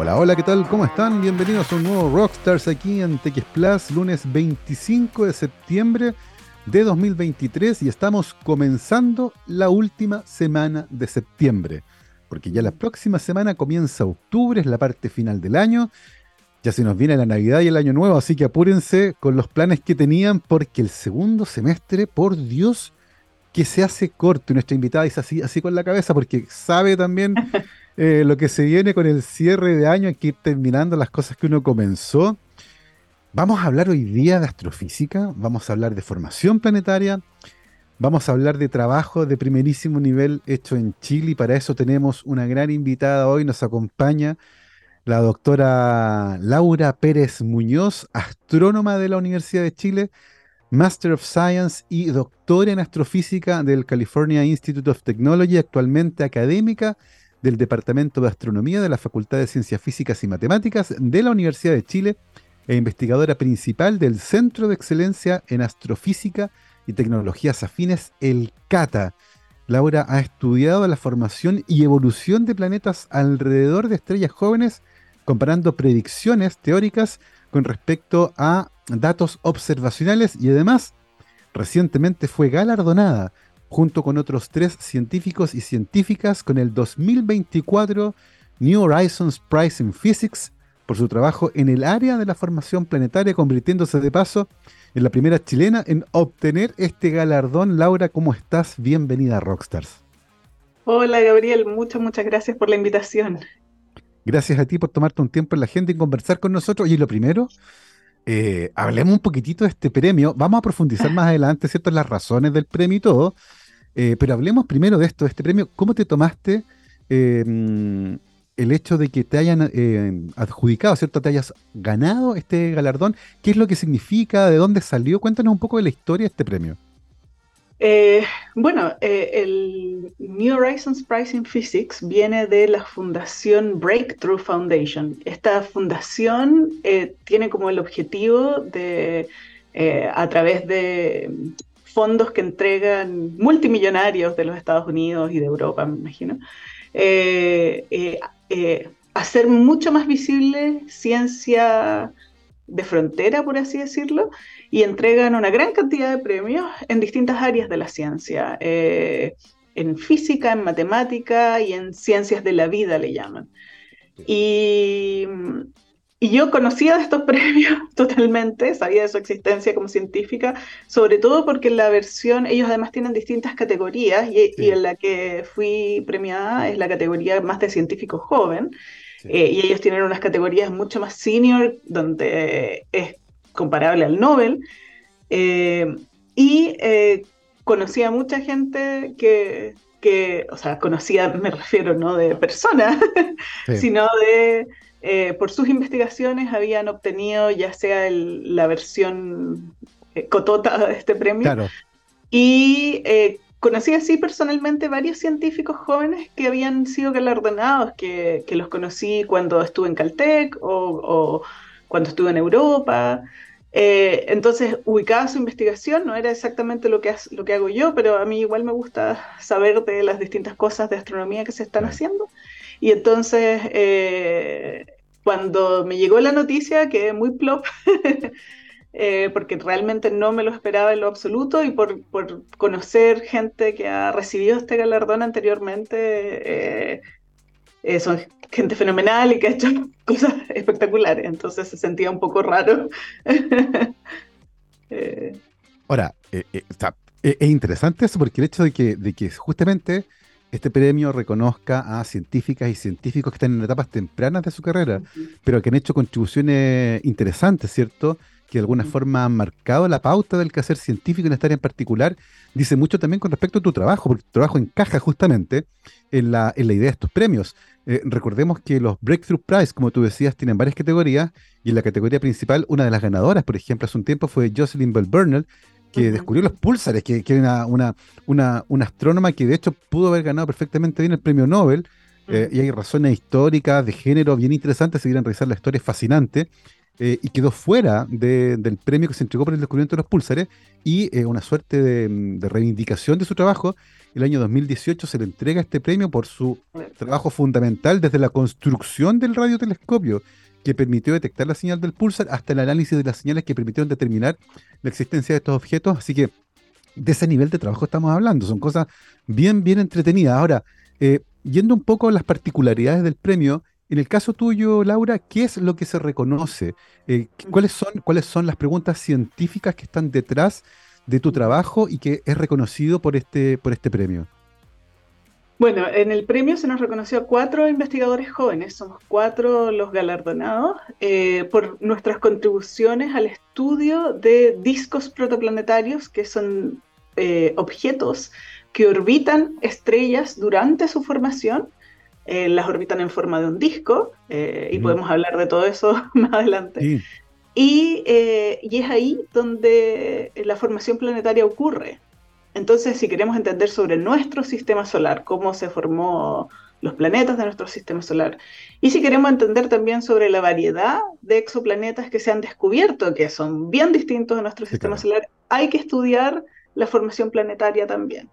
Hola, hola, ¿qué tal? ¿Cómo están? Bienvenidos a un nuevo Rockstars aquí en TX Plus, lunes 25 de septiembre de 2023 y estamos comenzando la última semana de septiembre, porque ya la próxima semana comienza octubre, es la parte final del año, ya se nos viene la Navidad y el Año Nuevo, así que apúrense con los planes que tenían, porque el segundo semestre, por Dios, que se hace corto. Y nuestra invitada dice así, así con la cabeza, porque sabe también eh, lo que se viene con el cierre de año, hay ir terminando las cosas que uno comenzó. Vamos a hablar hoy día de astrofísica, vamos a hablar de formación planetaria, vamos a hablar de trabajo de primerísimo nivel hecho en Chile y para eso tenemos una gran invitada hoy, nos acompaña la doctora Laura Pérez Muñoz, astrónoma de la Universidad de Chile, Master of Science y doctora en astrofísica del California Institute of Technology, actualmente académica del Departamento de Astronomía de la Facultad de Ciencias Físicas y Matemáticas de la Universidad de Chile e investigadora principal del Centro de Excelencia en Astrofísica y Tecnologías Afines, el CATA. Laura ha estudiado la formación y evolución de planetas alrededor de estrellas jóvenes, comparando predicciones teóricas con respecto a datos observacionales y además recientemente fue galardonada junto con otros tres científicos y científicas con el 2024 New Horizons Prize in Physics por su trabajo en el área de la formación planetaria, convirtiéndose de paso en la primera chilena en obtener este galardón. Laura, ¿cómo estás? Bienvenida a Rockstars. Hola Gabriel, muchas, muchas gracias por la invitación. Gracias a ti por tomarte un tiempo en la gente y conversar con nosotros. Y lo primero, eh, hablemos un poquitito de este premio. Vamos a profundizar más adelante, ¿cierto?, las razones del premio y todo. Eh, pero hablemos primero de esto, de este premio. ¿Cómo te tomaste em, el hecho de que te hayan eh, adjudicado, ¿cierto? Te hayas ganado este galardón. ¿Qué es lo que significa? ¿De dónde salió? Cuéntanos un poco de la historia de este premio. Eh, bueno, el New Horizons Prize in Physics viene de la fundación Breakthrough Foundation. Esta fundación tiene como el objetivo de, a través de fondos que entregan multimillonarios de los Estados Unidos y de Europa, me imagino, eh, eh, eh, hacer mucho más visible ciencia de frontera, por así decirlo, y entregan una gran cantidad de premios en distintas áreas de la ciencia, en física, en matemática y en ciencias de la vida le llaman. Y y yo conocía de estos premios totalmente, sabía de su existencia como científica, sobre todo porque en la versión, ellos además tienen distintas categorías y, en la que fui premiada es la categoría más de científico joven. Eh, y ellos tienen unas categorías mucho más senior, donde es comparable al Nobel. Eh, y eh, conocía a mucha gente que, que, o sea, conocía, me refiero no de personas, sino de eh, por sus investigaciones habían obtenido ya sea la versión eh, cotota de este premio. Y eh, conocí así personalmente varios científicos jóvenes que habían sido galardonados, que, los conocí cuando estuve en Caltech o, cuando estuve en Europa. entonces ubicaba su investigación, no era exactamente lo que, lo que hago yo, pero a mí igual me gusta saber de las distintas cosas de astronomía que se están haciendo. Y entonces, eh, cuando me llegó la noticia, quedé muy plop, eh, porque realmente no me lo esperaba en lo absoluto y por, conocer gente que ha recibido este galardón anteriormente, eh, son gente fenomenal y que ha hecho cosas espectaculares, entonces se sentía un poco raro. Ahora, es interesante eso porque el hecho de que, de que justamente este premio reconozca a científicas y científicos que están en etapas tempranas de su carrera, pero que han hecho contribuciones interesantes, ¿cierto? Que de alguna forma han marcado la pauta del quehacer científico en esta área en particular. Dice mucho también con respecto a tu trabajo, porque tu trabajo encaja justamente en la, en la idea de estos premios. Eh, recordemos que los Breakthrough Prize, como tú decías, tienen varias categorías, y en la categoría principal, una de las ganadoras, por ejemplo, hace un tiempo fue Jocelyn Bell Burnell, que descubrió los púlsares, que, que una, una, una, una, astrónoma que de hecho pudo haber ganado perfectamente bien el premio Nobel, eh, y hay razones históricas de género bien interesantes, si quieren revisar la historia es fascinante. eh, y quedó fuera del premio que se entregó por el descubrimiento de los púlsares y eh, una suerte de, reivindicación de su trabajo. El año 2018 se le entrega este premio por su trabajo fundamental desde la construcción del radiotelescopio que permitió detectar la señal del pulsar hasta el análisis de las señales que permitieron determinar la existencia de estos objetos. Así que de ese nivel de trabajo estamos hablando. Son cosas bien, bien entretenidas. Ahora, eh, yendo un poco a las particularidades del premio, en el caso tuyo, Laura, ¿qué es lo que se reconoce? Eh, ¿cuáles, son, ¿Cuáles son las preguntas científicas que están detrás de tu trabajo y que es reconocido por este, por este premio? Bueno, en el premio se nos reconoció a cuatro investigadores jóvenes, somos cuatro los galardonados, eh, por nuestras contribuciones al estudio de discos protoplanetarios, que son eh, objetos que orbitan estrellas durante su formación, eh, las orbitan en forma de un disco, y podemos hablar de todo eso más adelante. Y, y es ahí donde la formación planetaria ocurre. Entonces, si queremos entender sobre nuestro sistema solar, cómo se formó los planetas de nuestro sistema solar, y si queremos entender también sobre la variedad de exoplanetas que se han descubierto, que son bien distintos de nuestro sistema solar, hay que estudiar la formación planetaria también.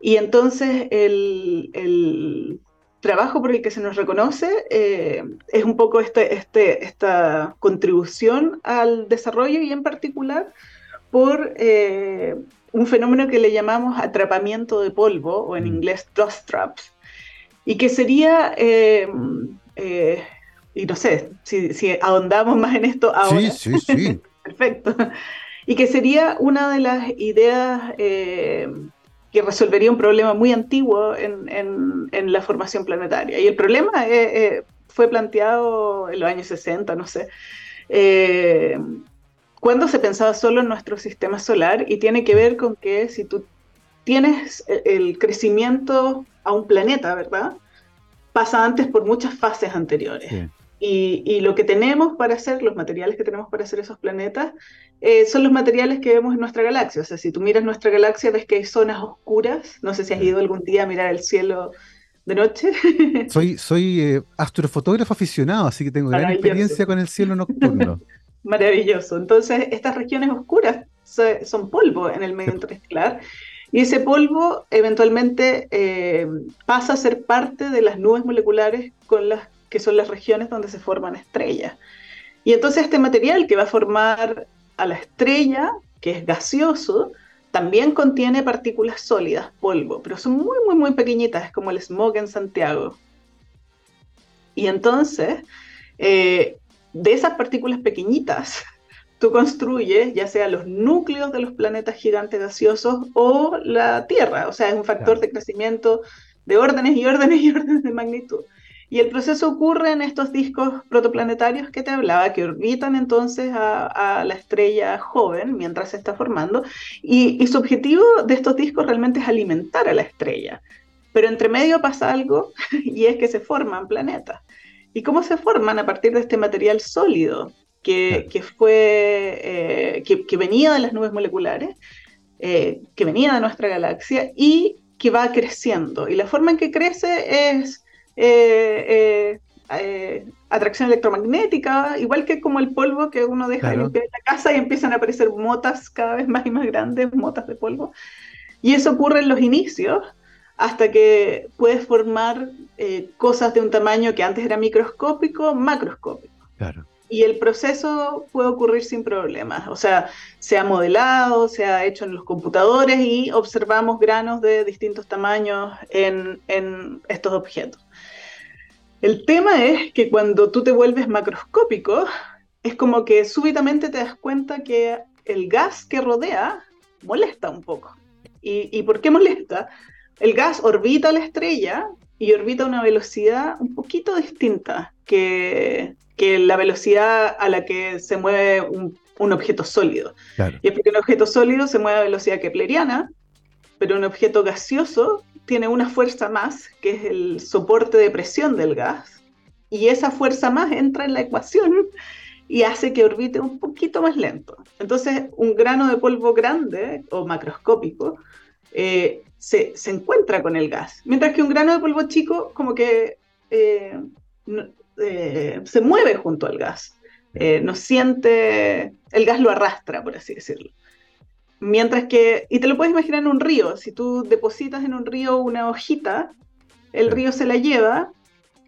Y entonces el, trabajo por el que se nos reconoce eh, es un poco este, este, esta contribución al desarrollo y en particular por eh, un fenómeno que le llamamos atrapamiento de polvo, o en mm. inglés dust traps, y que sería, eh, eh, y no sé, si, ahondamos más en esto ahora. Sí, sí, sí. Perfecto. Y que sería una de las ideas eh, que resolvería un problema muy antiguo en, en, la formación planetaria. Y el problema fue planteado en los años 60, no sé cuando se pensaba solo en nuestro sistema solar y tiene que ver con que si tú tienes el crecimiento a un planeta, ¿verdad? Pasa antes por muchas fases anteriores. Y, lo que tenemos para hacer, los materiales que tenemos para hacer esos planetas, eh, son los materiales que vemos en nuestra galaxia. O sea, si tú miras nuestra galaxia, ves que hay zonas oscuras. No sé si has ido algún día a mirar el cielo de noche. Soy, soy eh, astrofotógrafo aficionado, así que tengo gran experiencia con el cielo nocturno. Maravilloso. Entonces, estas regiones oscuras son polvo en el medio interestelar y ese polvo eventualmente eh, pasa a ser parte de las nubes moleculares con las que son las regiones donde se forman estrellas. Y entonces este material que va a formar a la estrella, que es gaseoso, también contiene partículas sólidas, polvo, pero son muy, muy, muy pequeñitas, es como el smog en Santiago. Y entonces, eh, de esas partículas pequeñitas, tú construyes ya sea los núcleos de los planetas gigantes gaseosos o la Tierra, o sea, es un factor de crecimiento de órdenes y órdenes y órdenes de magnitud. Y el proceso ocurre en estos discos protoplanetarios que te hablaba, que orbitan entonces a, la estrella joven mientras se está formando, y, y, su objetivo de estos discos realmente es alimentar a la estrella. Pero entre medio pasa algo, y es que se forman planetas. ¿Y cómo se forman? A partir de este material sólido que, fue, eh, que, venía de las nubes moleculares, eh, que venía de nuestra galaxia y que va creciendo. Y la forma en que crece es eh, atracción electromagnética, igual que como el polvo que uno deja en la casa y empiezan a aparecer motas cada vez más y más grandes, motas de polvo. Y eso ocurre en los inicios, hasta que puedes formar eh, cosas de un tamaño que antes era microscópico, macroscópico. Claro. Y el proceso puede ocurrir sin problemas. O sea, se ha modelado, se ha hecho en los computadores y observamos granos de distintos tamaños en, en estos objetos. El tema es que cuando tú te vuelves macroscópico, es como que súbitamente te das cuenta que el gas que rodea molesta un poco. ¿Y, y por qué molesta? El gas orbita la estrella y orbita a una velocidad un poquito distinta que, la velocidad a la que se mueve un, objeto sólido. Y es porque un objeto sólido se mueve a velocidad kepleriana, pero un objeto gaseoso tiene una fuerza más, que es el soporte de presión del gas, y esa fuerza más entra en la ecuación y hace que orbite un poquito más lento. Entonces, un grano de polvo grande o macroscópico eh, se, encuentra con el gas, mientras que un grano de polvo chico como que eh, eh, se mueve junto al gas. Eh, no siente, el gas lo arrastra, por así decirlo. Mientras que, y te lo puedes imaginar en un río, si tú depositas en un río una hojita, el río se la lleva,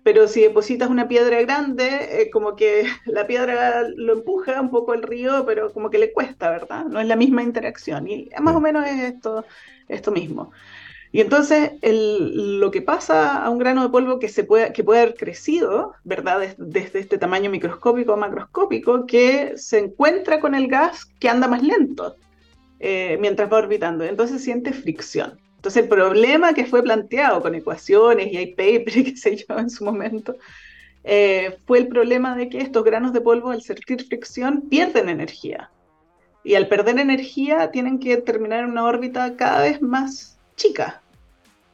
pero si depositas una piedra grande, eh, como que la piedra lo empuja un poco el río, pero como que le cuesta, ¿verdad? No es la misma interacción. Y más o menos es esto, esto mismo. Y entonces lo que pasa a un grano de polvo que, se puede, que puede haber crecido, ¿verdad? Desde, este tamaño microscópico a macroscópico, que se encuentra con el gas que anda más lento eh, mientras va orbitando. Entonces siente fricción. Entonces el problema que fue planteado con ecuaciones y hay papers y qué sé en su momento, eh, fue el problema de que estos granos de polvo al sentir fricción pierden energía. Y al perder energía tienen que terminar en una órbita cada vez más chica,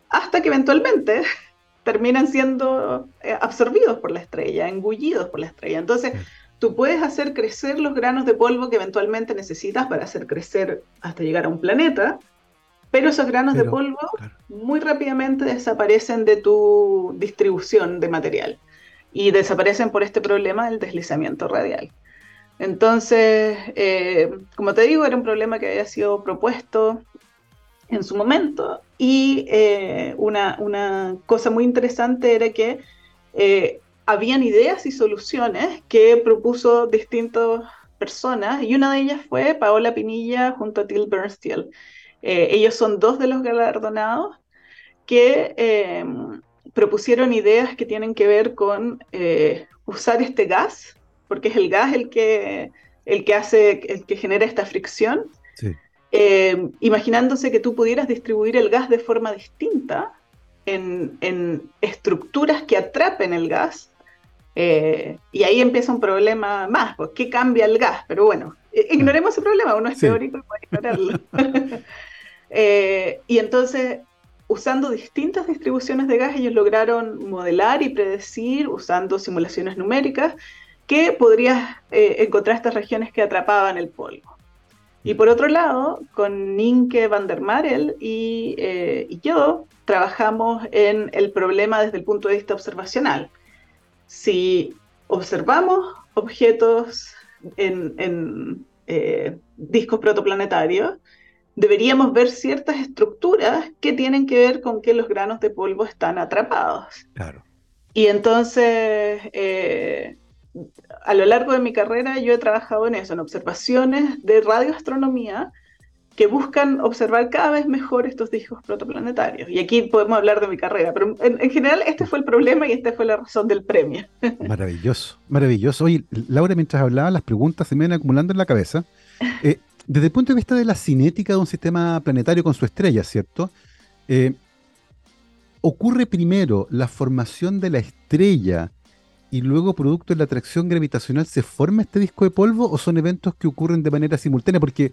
hasta que eventualmente terminan siendo eh, absorbidos por la estrella, engullidos por la estrella. Entonces, tú puedes hacer crecer los granos de polvo que eventualmente necesitas para hacer crecer hasta llegar a un planeta, pero esos granos de polvo muy rápidamente desaparecen de tu distribución de material y desaparecen por este problema del deslizamiento radial. Entonces, eh, como te digo, era un problema que había sido propuesto en su momento. Y eh, una, una, cosa muy interesante era que eh, habían ideas y soluciones que propuso distintas personas, y una de ellas fue Paola Pinilla junto a Till Bernstein. Eh, ellos son dos de los galardonados que propusieron ideas que tienen que ver con usar este gas, porque es el gas el que, el que hace, el que genera esta fricción, eh, imaginándose que tú pudieras distribuir el gas de forma distinta en, estructuras que atrapen el gas. Eh, y ahí empieza un problema más, pues, ¿qué cambia el gas? Pero bueno, eh, ignoremos ese problema, uno es teórico y puede ignorarlo. y entonces, usando distintas distribuciones de gas, ellos lograron modelar y predecir, usando simulaciones numéricas, que podrías encontrar estas regiones que atrapaban el polvo. Y por otro lado, con Ninke van der Marel eh, y, yo trabajamos en el problema desde el punto de vista observacional. Si observamos objetos en, eh, discos protoplanetarios, deberíamos ver ciertas estructuras que tienen que ver con que los granos de polvo están atrapados. Claro. Y entonces eh, a lo largo de mi carrera yo he trabajado en eso, en observaciones de radioastronomía que buscan observar cada vez mejor estos discos protoplanetarios. Y aquí podemos hablar de mi carrera, pero en, general este fue el problema y esta fue la razón del premio. Maravilloso, maravilloso. Oye, Laura, mientras hablaba, las preguntas se me van acumulando en la cabeza. Eh, desde el punto de vista de la cinética de un sistema planetario con su estrella, ¿cierto? Eh, ocurre primero la formación de la estrella y luego producto de la atracción gravitacional se forma este disco de polvo o son eventos que ocurren de manera simultánea? Porque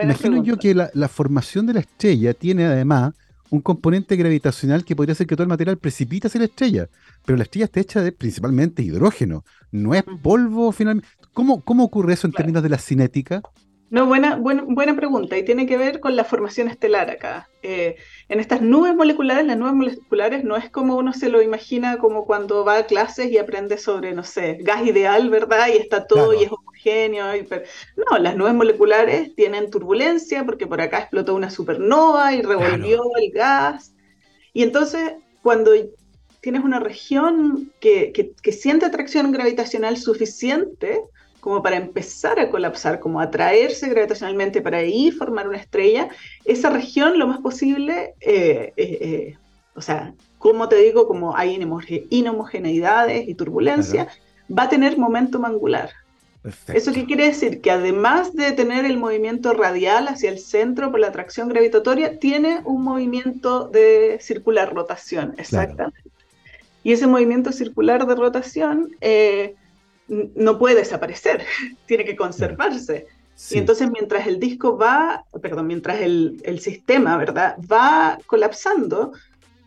imagino yo que la, formación de la estrella tiene además un componente gravitacional que podría ser que todo el material precipita hacia la estrella, pero la estrella está hecha de principalmente hidrógeno, no es polvo finalmente. ¿Cómo, cómo ocurre eso en términos de la cinética? No, buena, buena, buena pregunta y tiene que ver con la formación estelar acá. Eh, en estas nubes moleculares, las nubes moleculares no es como uno se lo imagina como cuando va a clases y aprende sobre, no sé, gas ideal, ¿verdad? Y está todo y es homogéneo. No, las nubes moleculares tienen turbulencia porque por acá explotó una supernova y revolvió el gas. Y entonces, cuando tienes una región que, que siente atracción gravitacional suficiente, como para empezar a colapsar, como atraerse gravitacionalmente para ahí formar una estrella, esa región lo más posible, eh, eh, eh, o sea, como te digo, como hay inhomogeneidades y turbulencia, va a tener momento angular. ¿Eso qué quiere decir? Que además de tener el movimiento radial hacia el centro por la atracción gravitatoria, tiene un movimiento de circular rotación, exactamente. Y ese movimiento circular de rotación no puede desaparecer, tiene que conservarse. Y entonces mientras el disco va, perdón, mientras el, sistema, ¿verdad? Va colapsando,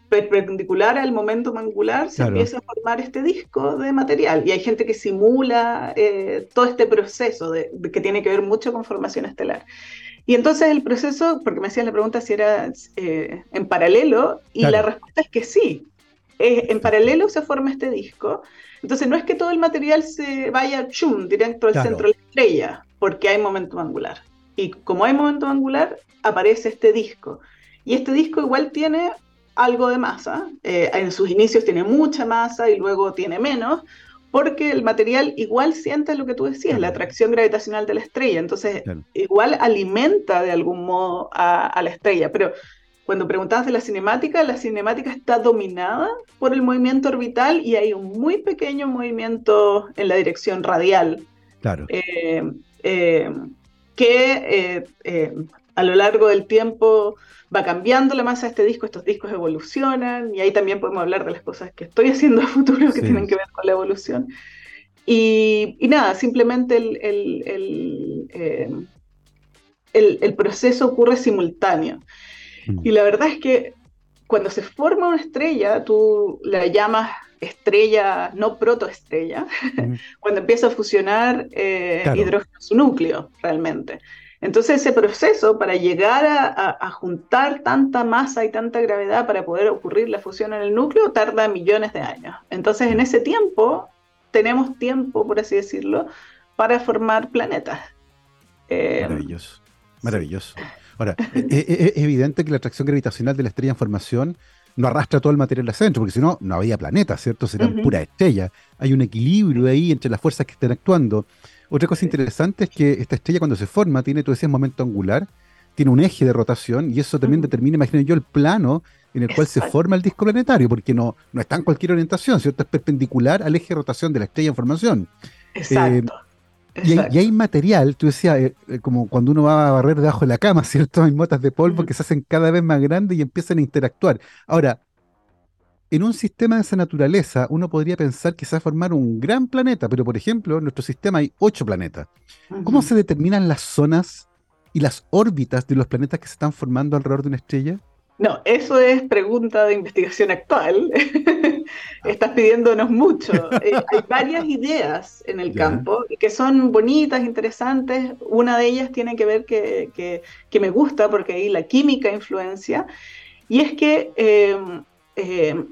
perpendicular al momento angular, se empieza a formar este disco de material. Y hay gente que simula eh, todo este proceso de, que tiene que ver mucho con formación estelar. Y entonces el proceso, porque me hacías la pregunta si era eh, en paralelo, y la respuesta es que sí, en paralelo se forma este disco. Entonces no es que todo el material se vaya chum, directo al centro de la estrella, porque hay momento angular. Y como hay momento angular, aparece este disco. Y este disco igual tiene algo de masa. Eh, en sus inicios tiene mucha masa y luego tiene menos, porque el material igual siente lo que tú decías, la atracción gravitacional de la estrella. Entonces, igual alimenta de algún modo a, la estrella. Pero cuando preguntabas de la cinemática, la cinemática está dominada por el movimiento orbital y hay un muy pequeño movimiento en la dirección radial. Claro. Eh, eh, que a lo largo del tiempo va cambiando la masa de este disco, estos discos evolucionan y ahí también podemos hablar de las cosas que estoy haciendo a futuro que tienen que ver con la evolución. Y, nada, simplemente eh, el, el, proceso ocurre simultáneo. Mm. Y la verdad es que cuando se forma una estrella, tú la llamas estrella, no protoestrella, mm. cuando empieza a fusionar eh, hidrógeno su núcleo, realmente. Entonces ese proceso para llegar a, juntar tanta masa y tanta gravedad para poder ocurrir la fusión en el núcleo tarda millones de años. Entonces en ese tiempo tenemos tiempo, por así decirlo, para formar planetas. Eh, maravilloso, maravilloso. Ahora, e, e, e, es, evidente que la atracción gravitacional de la estrella en formación no arrastra todo el material al centro, porque si no, no había planetas, ¿cierto? Serían pura estrella. Hay un equilibrio ahí entre las fuerzas que están actuando. Otra cosa interesante es que esta estrella cuando se forma tiene, tú decías, momento angular, tiene un eje de rotación y eso también determina, imagino yo, el plano en el cual se forma el disco planetario, porque no, no está en cualquier orientación, ¿cierto? Es perpendicular al eje de rotación de la estrella en formación. Exacto. Eh, y, hay, material, tú decías, eh, eh, como cuando uno va a barrer debajo de la cama, ¿cierto? Hay motas de polvo que se hacen cada vez más grandes y empiezan a interactuar. Ahora, en un sistema de esa naturaleza, uno podría pensar que se va a formar un gran planeta, pero por ejemplo, en nuestro sistema hay ocho planetas. ¿Cómo se determinan las zonas y las órbitas de los planetas que se están formando alrededor de una estrella? No, eso es pregunta de investigación actual. Estás pidiéndonos mucho. Eh, hay varias ideas en el campo que son bonitas, interesantes. Una de ellas tiene que ver que, que, me gusta porque ahí la química influencia. Y es que eh, eh,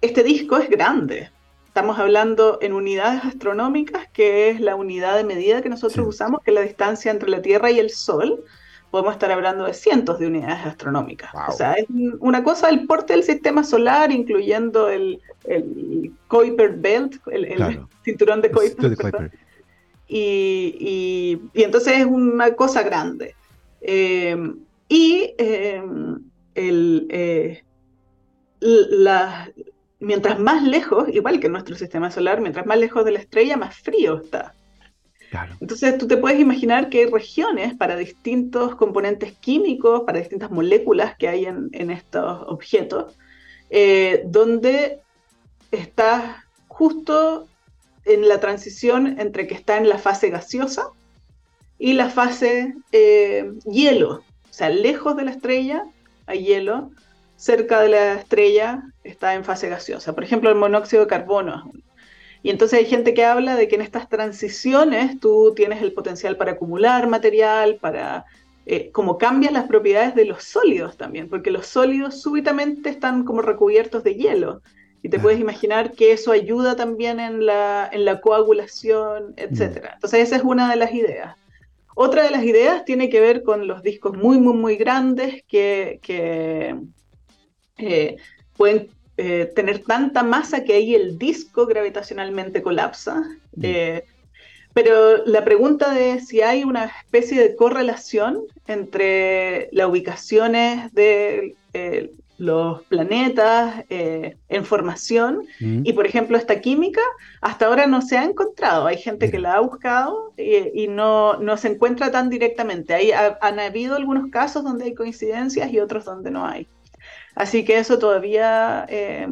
este disco es grande. Estamos hablando en unidades astronómicas, que es la unidad de medida que nosotros usamos, que es la distancia entre la Tierra y el Sol. Podemos estar hablando de cientos de unidades astronómicas. O sea, es una cosa el porte del sistema solar, incluyendo el, el Kuiper Belt, el, cinturón de Kuiper. Y, entonces es una cosa grande. Eh, y eh, el, la, mientras más lejos, igual que nuestro sistema solar, mientras más lejos de la estrella, más frío está. Entonces tú te puedes imaginar que hay regiones para distintos componentes químicos, para distintas moléculas que hay en, estos objetos, eh, donde está justo en la transición entre que está en la fase gaseosa y la fase eh, hielo. O sea, lejos de la estrella hay hielo, cerca de la estrella está en fase gaseosa. Por ejemplo, el monóxido de carbono. Y entonces hay gente que habla de que en estas transiciones tú tienes el potencial para acumular material, para eh, como cambian las propiedades de los sólidos también, porque los sólidos súbitamente están como recubiertos de hielo. Y te puedes imaginar que eso ayuda también en la, en la coagulación, etc. Mm. Entonces esa es una de las ideas. Otra de las ideas tiene que ver con los discos muy, muy, muy grandes que, que eh, pueden eh, tener tanta masa que ahí el disco gravitacionalmente colapsa. Mm. Eh, pero la pregunta de si hay una especie de correlación entre las ubicaciones de los planetas en formación mm. y, por ejemplo, esta química, hasta ahora no se ha encontrado. Hay gente que la ha buscado y, no, no, se encuentra tan directamente. Hay, han habido algunos casos donde hay coincidencias y otros donde no hay. Así que eso todavía eh,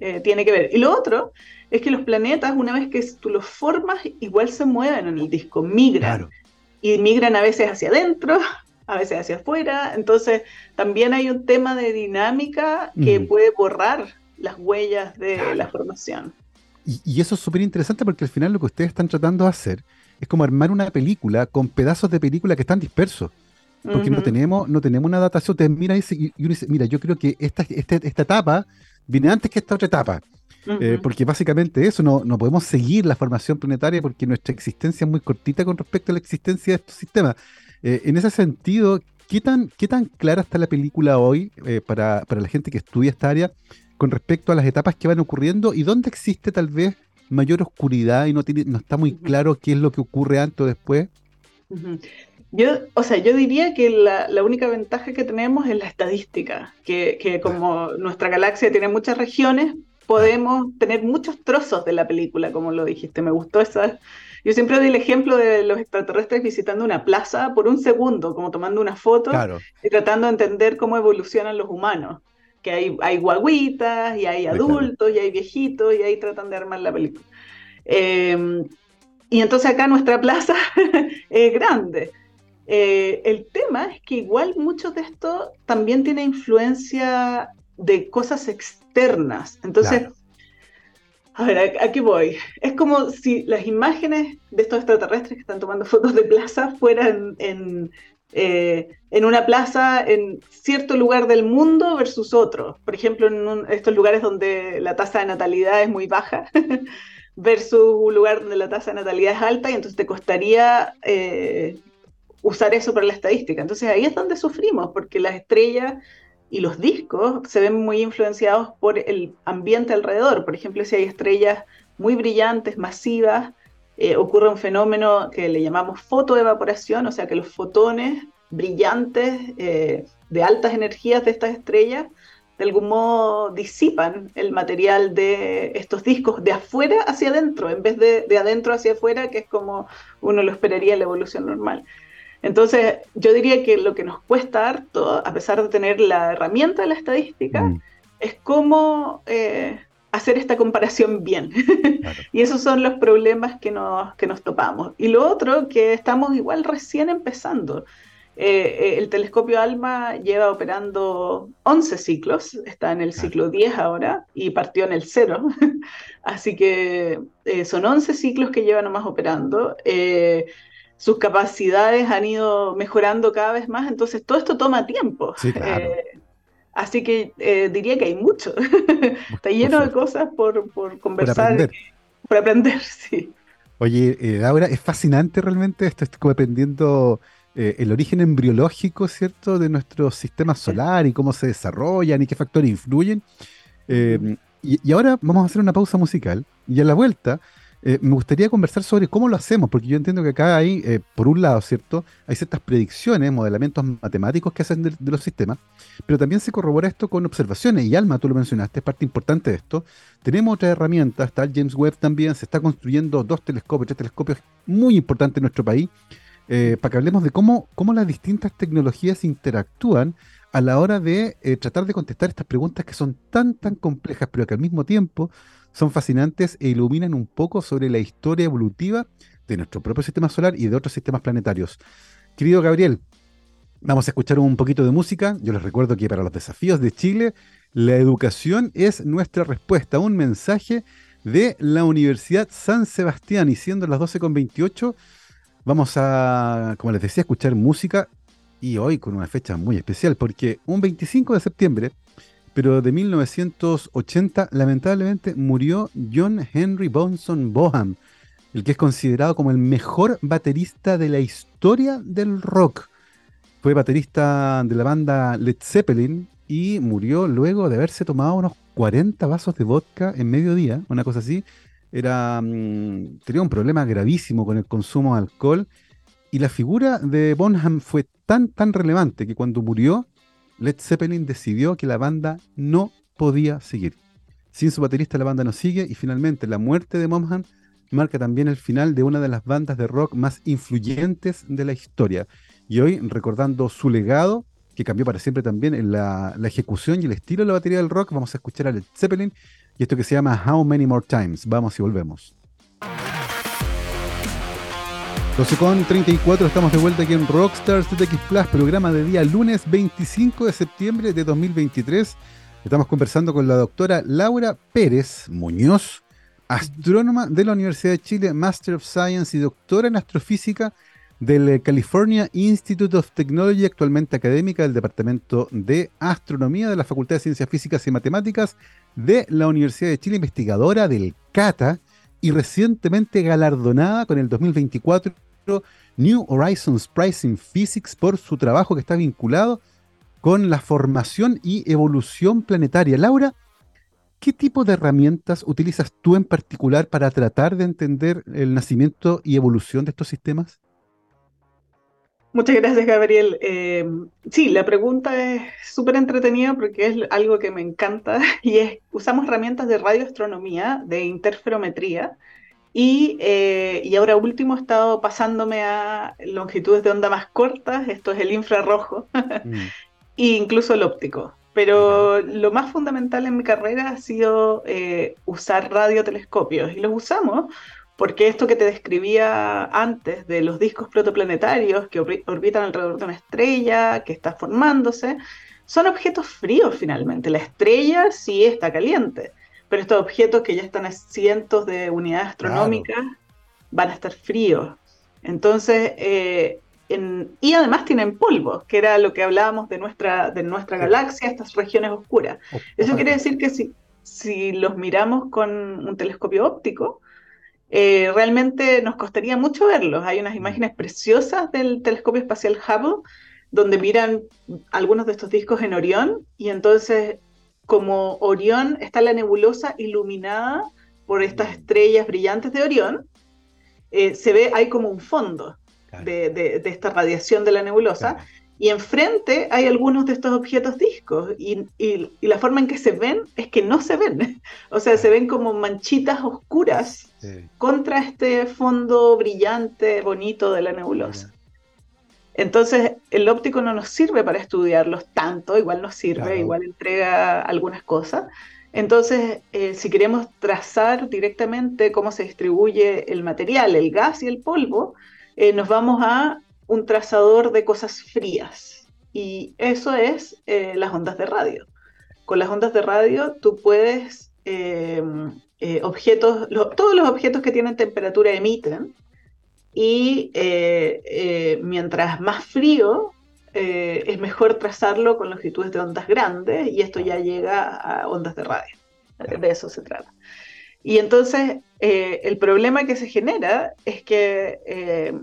eh, tiene que ver. Y lo otro es que los planetas, una vez que tú los formas, igual se mueven en el disco, migran. Y migran a veces hacia adentro, a veces hacia afuera. Entonces, también hay un tema de dinámica que puede borrar las huellas de la formación. Y, y eso es súper interesante porque al final lo que ustedes están tratando de hacer es como armar una película con pedazos de película que están dispersos porque no tenemos no tenemos una datación. Mira y, uno dice, mira, yo creo que esta, esta, esta etapa viene antes que esta otra etapa. Eh, porque básicamente eso, no, no podemos seguir la formación planetaria porque nuestra existencia es muy cortita con respecto a la existencia de estos sistemas. Eh, en ese sentido, ¿qué tan, ¿qué tan clara está la película hoy eh, para, para la gente que estudia esta área con respecto a las etapas que van ocurriendo y dónde existe tal vez mayor oscuridad y no, tiene, no está muy claro qué es lo que ocurre antes o después? Yo, o sea, yo diría que la, la, única ventaja que tenemos es la estadística, que, que como nuestra galaxia tiene muchas regiones, podemos tener muchos trozos de la película, como lo dijiste. Me gustó esa. Yo siempre doy el ejemplo de los extraterrestres visitando una plaza por un segundo, como tomando una foto y tratando de entender cómo evolucionan los humanos. Que hay, hay guaguitas, y hay adultos, y hay viejitos, y ahí tratan de armar la película. Em, y entonces acá nuestra plaza es grande. Eh, el tema es que igual mucho de esto también tiene influencia de cosas externas. Entonces, a ver, ¿a, qué voy? Es como si las imágenes de estos extraterrestres que están tomando fotos de plaza fueran en, eh, en una plaza en cierto lugar del mundo versus otro. Por ejemplo, en estos lugares donde la tasa de natalidad es muy baja. versus un lugar donde la tasa de natalidad es alta y entonces te costaría eh, usar eso para la estadística. Entonces ahí es donde sufrimos, porque las estrellas y los discos se ven muy influenciados por el ambiente alrededor. Por ejemplo, si hay estrellas muy brillantes, masivas, eh, ocurre un fenómeno que le llamamos fotoevaporación, o sea que los fotones brillantes eh, de altas energías de estas estrellas de algún modo disipan el material de estos discos de afuera hacia adentro, en vez de, de adentro hacia afuera, que es como uno lo esperaría en la evolución normal. Entonces, yo diría que lo que nos cuesta harto, a pesar de tener la herramienta de la estadística, mm. es cómo eh, hacer esta comparación bien. y esos son los problemas que nos, que nos topamos. Y lo otro, que estamos igual recién empezando. Eh, eh, el telescopio ALMA lleva operando 11 ciclos, está en el ciclo 10 ahora y partió en el 0. Así que son 11 ciclos que lleva nomás operando sus capacidades han ido mejorando cada vez más, entonces todo esto toma tiempo. Eh, así que eh, diría que hay mucho. Está lleno de cosas por, conversar, por aprender. sí. Oye, eh, Laura, es fascinante realmente esto, estoy como aprendiendo el origen embriológico, ¿cierto?, de nuestro sistema solar y cómo se desarrollan y qué factores influyen. y, y, ahora vamos a hacer una pausa musical y a la vuelta eh, me gustaría conversar sobre cómo lo hacemos, porque yo entiendo que acá hay, eh, por un lado, ¿cierto? Hay ciertas predicciones, modelamientos matemáticos que hacen de, los sistemas, pero también se corrobora esto con observaciones, y Alma, tú lo mencionaste, es parte importante de esto. Tenemos otras herramientas, está James Webb también, se está construyendo dos telescopios, tres telescopios muy importantes en nuestro país, eh, para que hablemos de cómo, cómo las distintas tecnologías interactúan a la hora de tratar de contestar estas preguntas que son tan, tan complejas, pero que al mismo tiempo son fascinantes e iluminan un poco sobre la historia evolutiva de nuestro propio sistema solar y de otros sistemas planetarios. Querido Gabriel, vamos a escuchar un poquito de música. Yo les recuerdo que para los desafíos de Chile, la educación es nuestra respuesta. Un mensaje de la Universidad San Sebastián. Y siendo las 12.28, vamos a, como les decía, escuchar música. Y hoy con una fecha muy especial, porque un 25 de septiembre pero de 1980 lamentablemente murió John Henry Bonson Boham, el que es considerado como el mejor baterista de la historia del rock. Fue baterista de la banda Led Zeppelin y murió luego de haberse tomado unos 40 vasos de vodka en mediodía, una cosa así. Era, mm, tenía un problema gravísimo con el consumo de alcohol y la figura de Bonham fue tan, tan relevante que cuando murió Led Zeppelin decidió que la banda no podía seguir. Sin su baterista la banda no sigue y finalmente la muerte de Momhan marca también el final de una de las bandas de rock más influyentes de la historia. Y hoy, recordando su legado, que cambió para siempre también en la, la ejecución y el estilo de la batería del rock, vamos a escuchar a Led Zeppelin y esto que se llama How Many More Times. Vamos y volvemos. 12 con 34, estamos de vuelta aquí en Rockstars TX Plus, programa de día lunes 25 de septiembre de 2023. Estamos conversando con la doctora Laura Pérez Muñoz, astrónoma de la Universidad de Chile, Master of Science y doctora en astrofísica del California Institute of Technology, actualmente académica del Departamento de Astronomía de la Facultad de Ciencias Físicas y Matemáticas de la Universidad de Chile, investigadora del CATA y recientemente galardonada con el 2024 New Horizons Prize in Physics por su trabajo que está vinculado con la formación y evolución planetaria. Laura, ¿qué tipo de herramientas utilizas tú en particular para tratar de entender el nacimiento y evolución de estos sistemas? Muchas gracias, Gabriel. Eh, sí, la pregunta es súper entretenida porque es algo que me encanta y es, usamos herramientas de radioastronomía, de interferometría, y, eh, y, ahora último he estado pasándome a longitudes de onda más cortas, esto es el infrarrojo, mm. e incluso el óptico. Pero lo más fundamental en mi carrera ha sido eh, usar radiotelescopios y los usamos porque esto que te describía antes de los discos protoplanetarios que orbitan alrededor de una estrella que está formándose, son objetos fríos finalmente. La estrella sí está caliente, pero estos objetos que ya están a cientos de unidades astronómicas van a estar fríos. Entonces, eh, y además tienen polvo, que era lo que hablábamos de nuestra, de nuestra galaxia, estas regiones oscuras. Eso quiere decir que si, si los miramos con un telescopio óptico, eh, realmente nos costaría mucho verlos. Hay unas mm. imágenes preciosas del telescopio espacial Hubble donde miran algunos de estos discos en Orión y entonces como Orión está la nebulosa iluminada por estas mm. estrellas brillantes de Orión, eh, se ve, hay como un fondo de, esta radiación de la nebulosa y enfrente hay algunos de estos objetos discos y, la forma en que se ven es que no se ven, o sea, se ven como manchitas oscuras contra este fondo brillante, bonito de la nebulosa. Entonces, el óptico no nos sirve para estudiarlos tanto, igual nos sirve, igual entrega algunas cosas. Entonces, eh, si queremos trazar directamente cómo se distribuye el material, el gas y el polvo, eh, nos vamos a un trazador de cosas frías. Y eso es eh, las ondas de radio. Con las ondas de radio tú puedes, eh, objetos, todos los objetos que tienen temperatura emiten, y eh, mientras más frío, es mejor trazarlo con longitudes de ondas grandes, y esto ya llega a ondas de radio. De eso se trata. Y entonces, el problema que se genera es que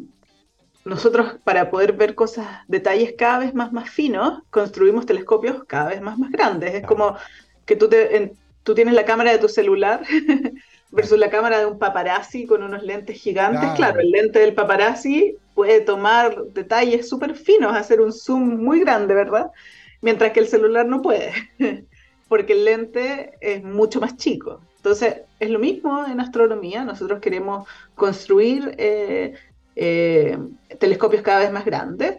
nosotros para poder ver cosas, detalles cada vez más, más finos, construimos telescopios cada vez más, más grandes. Es como que tú, te, tú tienes la cámara de tu celular versus la cámara de un paparazzi con unos lentes gigantes. Claro. el lente del paparazzi puede tomar detalles súper finos, hacer un zoom muy grande, ¿verdad? Mientras que el celular no puede, porque el lente es mucho más chico. Entonces, es lo mismo en astronomía. Nosotros queremos construir eh, eh, telescopios cada vez más grandes.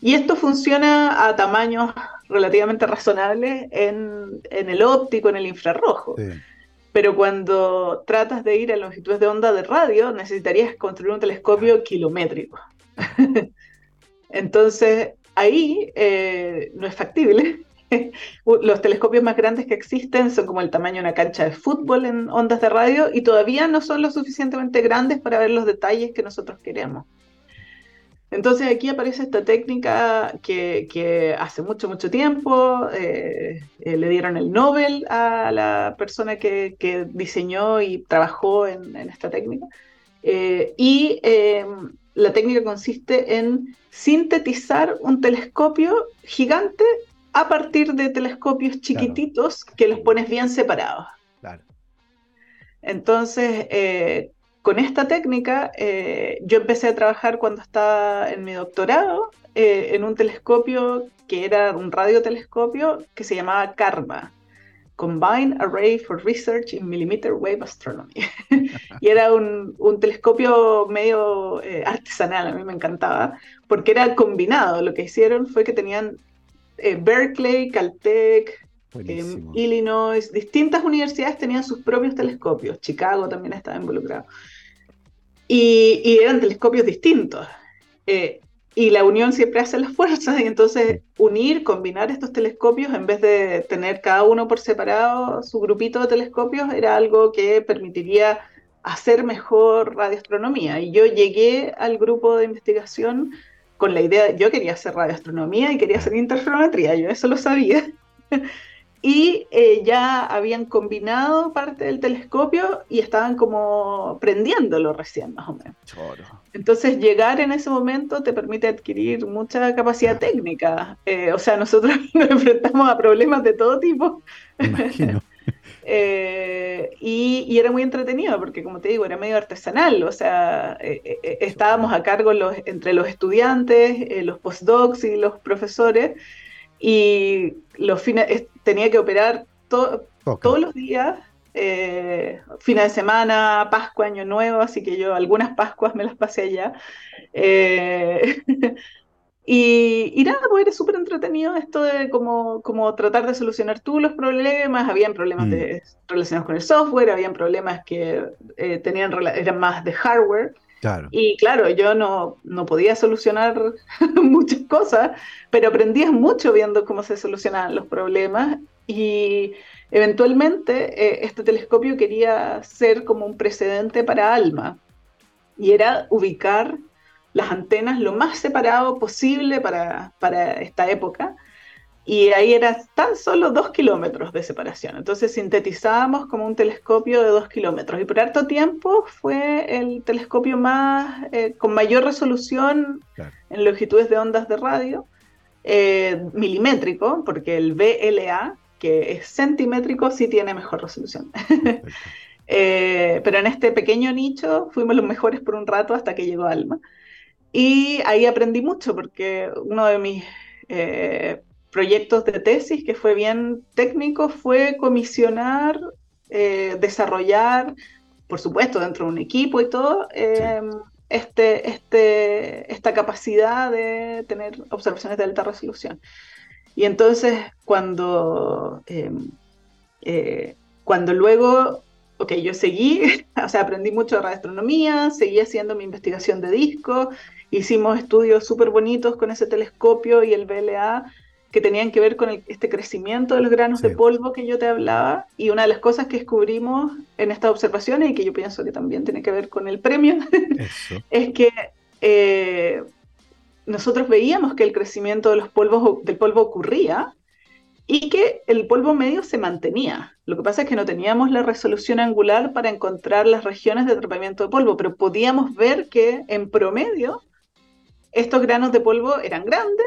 Y esto funciona a tamaños relativamente razonables en, el óptico, en el infrarrojo. Pero cuando tratas de ir a longitudes de onda de radio, necesitarías construir un telescopio kilométrico. Entonces, ahí eh, no es factible. Los telescopios más grandes que existen son como el tamaño de una cancha de fútbol en ondas de radio y todavía no son lo suficientemente grandes para ver los detalles que nosotros queremos. Entonces aquí aparece esta técnica que, hace mucho, mucho tiempo eh, eh, le dieron el Nobel a la persona que, diseñó y trabajó en, esta técnica. Eh, y em, la técnica consiste en sintetizar un telescopio gigante a partir de telescopios chiquititos que los pones bien separados. Entonces, con esta técnica eh, yo empecé a trabajar cuando estaba en mi doctorado eh, en un telescopio que era un radiotelescopio que se llamaba CARMA, Combined Array for Research in Millimeter Wave Astronomy. y era un, telescopio medio eh, artesanal, a mí me encantaba, porque era combinado. Lo que hicieron fue que tenían Berkeley, Caltech, Illinois, distintas universidades tenían sus propios telescopios, Chicago también estaba involucrado y, eran telescopios distintos. Eh, y la unión siempre hace las fuerzas, y entonces unir, combinar estos telescopios en vez de tener cada uno por separado su grupito de telescopios, era algo que permitiría hacer mejor radioastronomía. Y yo llegué al grupo de investigación con la idea, yo quería hacer radioastronomía y quería hacer interferometría, yo eso lo sabía. y eh, ya habían combinado parte del telescopio y estaban como prendiéndolo recién, más o menos. Entonces, llegar en ese momento te permite adquirir mucha capacidad técnica. Eh, o sea, nosotros nos enfrentamos a problemas de todo tipo. Imagino. Eh, y, era muy entretenido porque, como te digo, era medio artesanal, o sea, estábamos a cargo los, entre los estudiantes, los postdocs y los profesores, y los fines, tenía que operar todos los días, eh, fines de semana, Pascua, Año Nuevo, así que yo algunas Pascuas me las pasé allá. Eh, y, nada, pues era súper entretenido esto de como, como tratar de solucionar tú los problemas, habían problemas de, mm. relacionados con el software, habían problemas que eh, tenían, eran más de hardware. Y claro, yo no, no podía solucionar muchas cosas, pero aprendías mucho viendo cómo se solucionaban los problemas y eventualmente eh, este telescopio quería ser como un precedente para ALMA y era ubicar las antenas lo más separado posible para, para esta época y ahí era tan solo dos kilómetros de separación. Entonces sintetizábamos como un telescopio de dos kilómetros y por harto tiempo fue el telescopio más eh, con mayor resolución en longitudes de ondas de radio, eh, milimétrico, porque el VLA, que es centimétrico, sí tiene mejor resolución. Eh, pero en este pequeño nicho fuimos los mejores por un rato hasta que llegó Alma. Y ahí aprendí mucho porque uno de mis proyectos de tesis, que fue bien técnico, fue comisionar, eh, desarrollar, por supuesto, dentro de un equipo y todo, em, este, este, esta capacidad de tener observaciones de alta resolución. Y entonces, cuando, em, eh, cuando luego, ok, yo seguí, o sea, aprendí mucho de radioastronomía, seguí haciendo mi investigación de disco, hicimos estudios súper bonitos con ese telescopio y el VLA, que tenían que ver con este crecimiento de los granos de polvo que yo te hablaba. Y una de las cosas que descubrimos en estas observaciones, y que yo pienso que también tiene que ver con el premio, es que eh, nosotros veíamos que el crecimiento de los polvos, del polvo ocurría y que el polvo medio se mantenía. Lo que pasa es que no teníamos la resolución angular para encontrar las regiones de atrapamiento de polvo, pero podíamos ver que en promedio estos granos de polvo eran grandes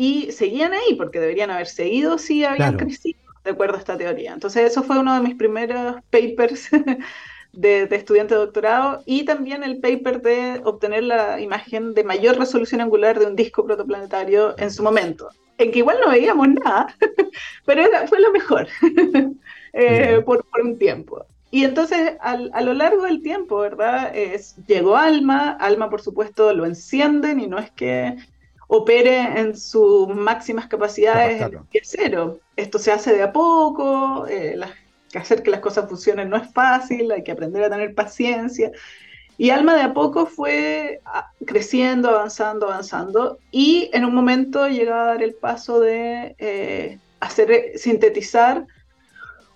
y seguían ahí porque deberían haber seguido si habían crecido, de acuerdo a esta teoría. Entonces eso fue uno de mis primeros papers de, estudiante de doctorado y también el paper de obtener la imagen de mayor resolución angular de un disco protoplanetario en su momento, en que igual no veíamos nada, pero fue lo mejor eh, por, un tiempo. Y entonces, a lo largo del tiempo, ¿verdad? Es, llegó Alma, Alma por supuesto lo encienden y no es que opere en sus máximas capacidades en el cero. Esto se hace de a poco, eh, hacer que las cosas funcionen no es fácil, hay que aprender a tener paciencia. Y Alma de a poco fue ah, creciendo, avanzando, avanzando, y en un momento llega a dar el paso de eh, hacer sintetizar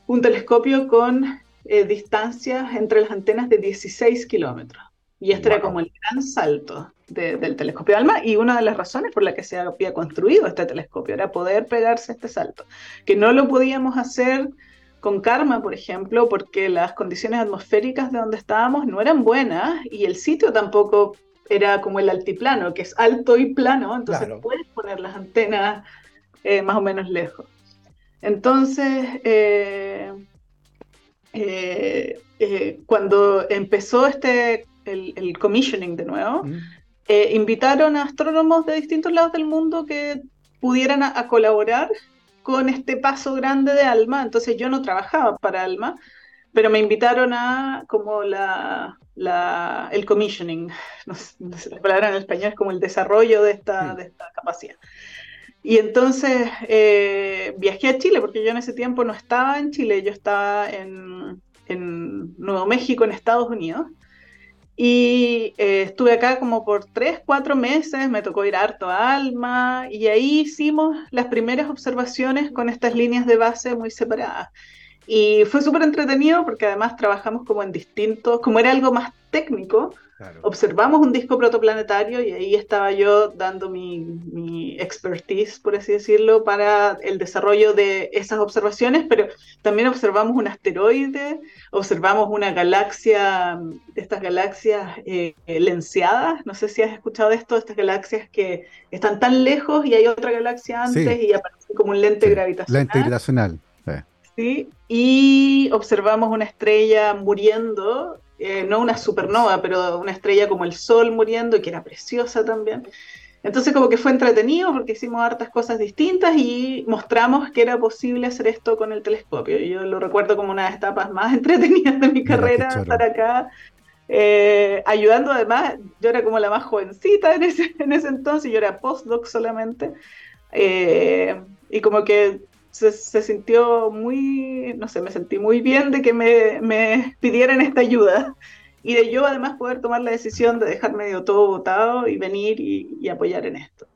un telescopio con eh, distancias entre las antenas de 16 kilómetros. Y este era como el gran salto del telescopio ALMA y una de las razones por las que se había construido este telescopio era poder pegarse este salto, que no lo podíamos hacer con Karma, por ejemplo, porque las condiciones atmosféricas de donde estábamos no eran buenas y el sitio tampoco era como el altiplano, que es alto y plano, entonces puedes poner las antenas eh, más o menos lejos. Entonces, eh, eh, cuando empezó este el, commissioning de nuevo, mm. Eh, invitaron a astrónomos de distintos lados del mundo que pudieran a, colaborar con este paso grande de ALMA. Entonces yo no trabajaba para ALMA, pero me invitaron a como la, el commissioning, no sé, la palabra en español es como el desarrollo de esta, de esta capacidad. Y entonces eh, viajé a Chile, porque yo en ese tiempo no estaba en Chile, yo estaba en, en Nuevo México, en Estados Unidos. Y eh, estuve acá como por tres, cuatro meses, me tocó ir harto a Alma y ahí hicimos las primeras observaciones con estas líneas de base muy separadas. Y fue súper entretenido porque además trabajamos como en distintos, como era algo más técnico, observamos un disco protoplanetario y ahí estaba yo dando mi, mi, expertise, por así decirlo, para el desarrollo de esas observaciones, pero también observamos un asteroide, observamos una galaxia, estas galaxias eh, lenseadas, no sé si has escuchado de esto, estas galaxias que están tan lejos y hay otra galaxia antes y aparece como un lente gravitacional. Lente gravitacional. Sí, y observamos una estrella muriendo eh, no una supernova, pero una estrella como el Sol muriendo, que era preciosa también. Entonces como que fue entretenido porque hicimos hartas cosas distintas y mostramos que era posible hacer esto con el telescopio. Yo lo recuerdo como una de las etapas más entretenidas de mi carrera, estar acá eh, ayudando además, yo era como la más jovencita en ese, en ese entonces, yo era postdoc solamente, eh, y como que se, sintió muy, no sé, me sentí muy bien de que me, me, pidieran esta ayuda y de yo además poder tomar la decisión de dejar medio todo votado y venir y, apoyar en esto.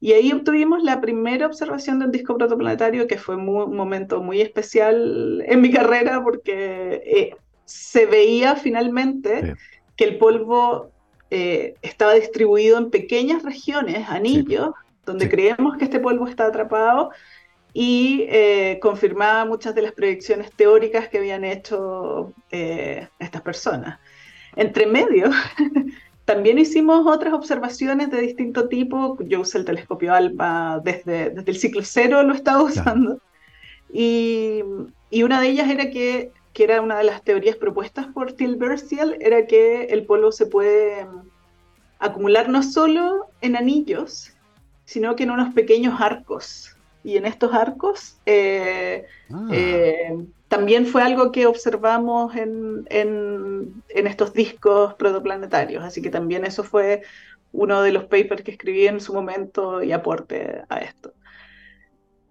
Y ahí obtuvimos la primera observación de un disco protoplanetario que fue un momento muy especial en mi carrera porque eh, se veía finalmente que el polvo eh, estaba distribuido en pequeñas regiones, anillos, donde creemos que este polvo está atrapado y eh, confirmaba muchas de las predicciones teóricas que habían hecho eh, estas personas. Entre medio, también hicimos otras observaciones de distinto tipo. Yo usé el telescopio ALMA desde, desde el ciclo cero, lo estaba usando. Y, y, una de ellas era que, que, era una de las teorías propuestas por Tilberstial, era que el polvo se puede acumular no solo en anillos, sino que en unos pequeños arcos y en estos arcos. Eh, ah. eh, también fue algo que observamos en, en, estos discos protoplanetarios, así que también eso fue uno de los papers que escribí en su momento y aporte a esto.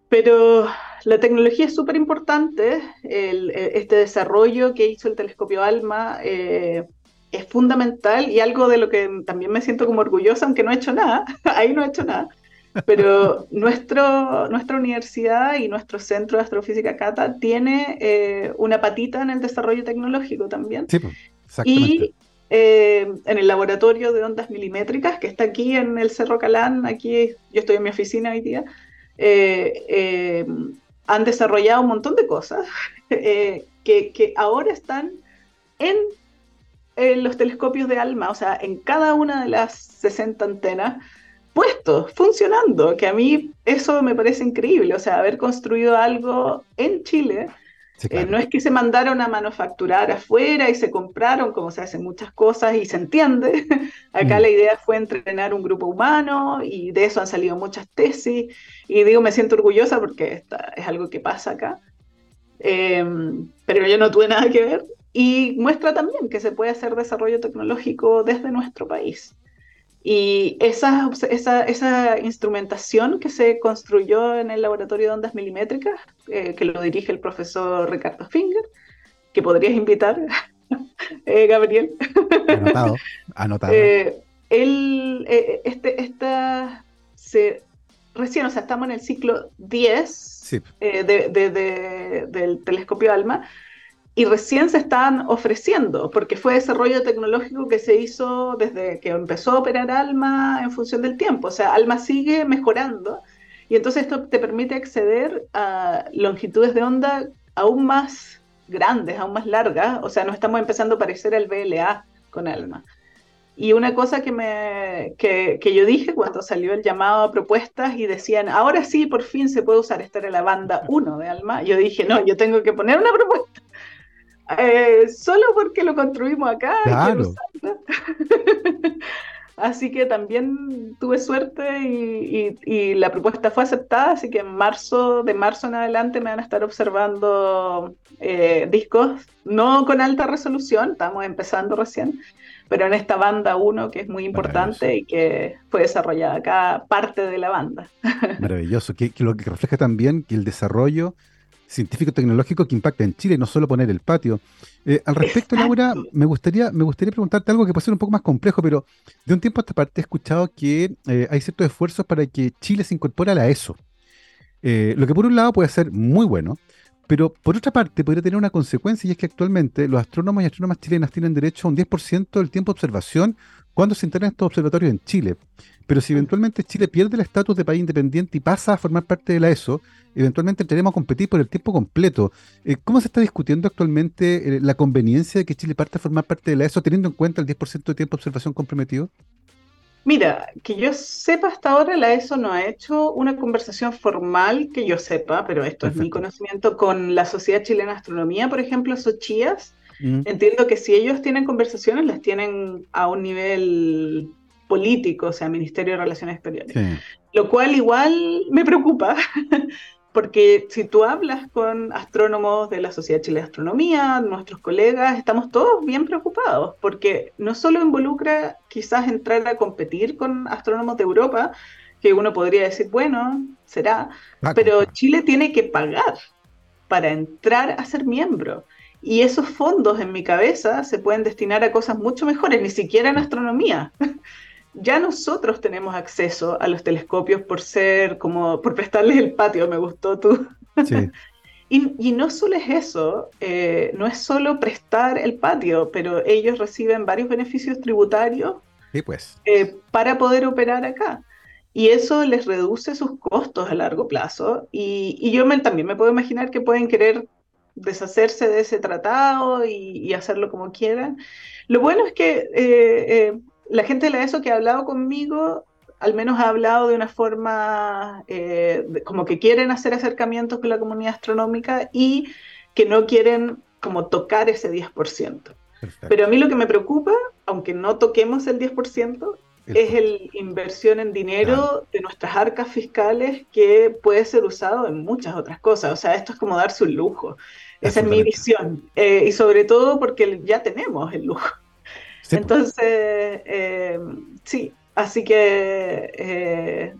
Pero la tecnología es súper importante, este desarrollo que hizo el telescopio ALMA eh, es fundamental y algo de lo que también me siento como orgullosa, aunque no he hecho nada, ahí no he hecho nada, pero nuestro, nuestra universidad y nuestro centro de astrofísica CATA tiene eh, una patita en el desarrollo tecnológico también. Sí, pues, exactamente. Y eh, en el laboratorio de ondas milimétricas, que está aquí en el Cerro Calán, aquí yo estoy en mi oficina hoy día, eh, han desarrollado un montón de cosas que, que, ahora están en, en los telescopios de ALMA, o sea, en cada una de las 60 antenas puestos, funcionando, que a mí eso me parece increíble, o sea, haber construido algo en Chile, eh, no es que se mandaron a manufacturar afuera y se compraron, como se hacen muchas cosas y se entiende, acá mm. la idea fue entrenar un grupo humano y de eso han salido muchas tesis. Y digo, me siento orgullosa porque es algo que pasa acá, em, pero yo no tuve nada que ver. Y muestra también que se puede hacer desarrollo tecnológico desde nuestro país. Y esa, esa, esa, instrumentación que se construyó en el laboratorio de ondas milimétricas, eh, que lo dirige el profesor Ricardo Finger, que podrías invitar, eh, Gabriel. Anotado, anotado. Eh, él, este, esta, se, recién, o sea, estamos en el ciclo 10 de, de, del telescopio ALMA, y recién se están ofreciendo, porque fue desarrollo tecnológico que se hizo desde que empezó a operar ALMA en función del tiempo. O sea, ALMA sigue mejorando y entonces esto te permite acceder a longitudes de onda aún más grandes, aún más largas. O sea, no estamos empezando a parecer el VLA con ALMA. Y una cosa que, me, que, que, yo dije cuando salió el llamado a propuestas y decían, ahora sí, por fin se puede usar, esta era la banda 1 de Alma, yo dije, no, yo tengo que poner una propuesta eh, solo porque lo construimos acá. así que también tuve suerte y, la propuesta fue aceptada, así que en marzo, de marzo en adelante me van a estar observando eh, discos, no con alta resolución, estamos empezando recién, pero en esta banda 1 que es muy importante y que fue desarrollada acá, parte de la banda. Maravilloso, que lo que refleja también que el desarrollo científico-tecnológico que impacta en Chile, no solo poner el patio. Eh, al respecto, Laura, me gustaría, me gustaría preguntarte algo que puede ser un poco más complejo, pero de un tiempo a esta parte he escuchado que eh, hay ciertos esfuerzos para que Chile se incorpore a la ESO. Eh, lo que por un lado puede ser muy bueno, Pero por otra parte, podría tener una consecuencia y es que actualmente los astrónomos y astrónomas chilenas tienen derecho a un 10% del tiempo de observación cuando se integran estos observatorios en Chile. Pero si eventualmente Chile pierde el estatus de país independiente y pasa a formar parte de la ESO, eventualmente entraremos a competir por el tiempo completo. Eh, ¿Cómo se está discutiendo actualmente eh, la conveniencia de que Chile parte a formar parte de la ESO teniendo en cuenta el 10% de tiempo de observación comprometido? Mira, que yo sepa hasta ahora, la ESO no ha hecho una conversación formal que yo sepa, pero esto es mi conocimiento, con la Sociedad Chilena de Astronomía, por ejemplo, SOCHIAS. Mm. Entiendo que si ellos tienen conversaciones, las tienen a un nivel político, o sea, Ministerio de Relaciones Exteriores. Lo cual igual me preocupa, porque si tú hablas con astrónomos de la Sociedad Chile de Astronomía, nuestros colegas, estamos todos bien preocupados, porque no solo involucra quizás entrar a competir con astrónomos de Europa, que uno podría decir, bueno, será, ah, pero Chile tiene que pagar para entrar a ser miembro. Y esos fondos en mi cabeza se pueden destinar a cosas mucho mejores, ni siquiera en astronomía. ya nosotros tenemos acceso a los telescopios por ser como, por prestarles el patio, me gustó tú. y, no solo es eso, eh, no es solo prestar el patio, pero ellos reciben varios beneficios tributarios pues. Eh, para poder operar acá. Y eso les reduce sus costos a largo plazo. Y, yo también me puedo imaginar que pueden querer deshacerse de ese tratado y, hacerlo como quieran. Lo bueno es que eh, la gente de la ESO que ha hablado conmigo, al menos ha hablado de una forma eh, como que quieren hacer acercamientos con la comunidad astronómica y que no quieren como tocar ese 10%. Pero a mí lo que me preocupa, aunque no toquemos el 10%, es la inversión en dinero de nuestras arcas fiscales que puede ser usado en muchas otras cosas. O sea, esto es como darse un lujo. Esa es mi visión. Eh, y sobre todo porque ya tenemos el lujo. Entonces, eh, sí, así que eh,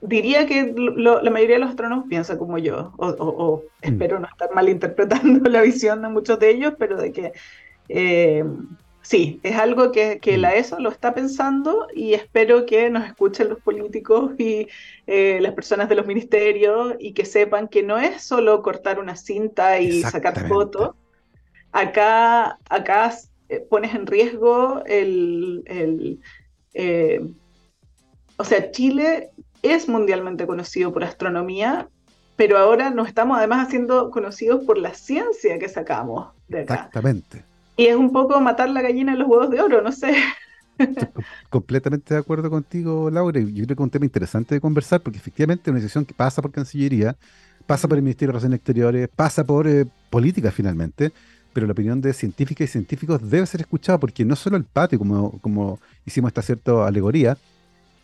diría que la mayoría de los astrónomos piensa como yo, o, mm. espero no estar malinterpretando la visión de muchos de ellos, pero de que sí, es algo que, que, la mm. ESO lo está pensando y espero que nos escuchen los políticos y las personas de los ministerios y que sepan que no es solo cortar una cinta y sacar fotos. Acá, acá eh, pones en riesgo el... Eh, o sea, Chile es mundialmente conocido por astronomía, pero ahora nos estamos además haciendo conocidos por la ciencia que sacamos de acá. Exactamente. Y es un poco matar la gallina en los huevos de oro, no sé. completamente de acuerdo contigo, Laura. Yo creo que es un tema interesante de conversar porque efectivamente es una decisión que pasa por Cancillería, pasa por el Ministerio de Relaciones Exteriores, pasa por eh, política finalmente pero la opinión de científicas y científicos debe ser escuchada porque no solo el patio, como, como hicimos esta cierta alegoría,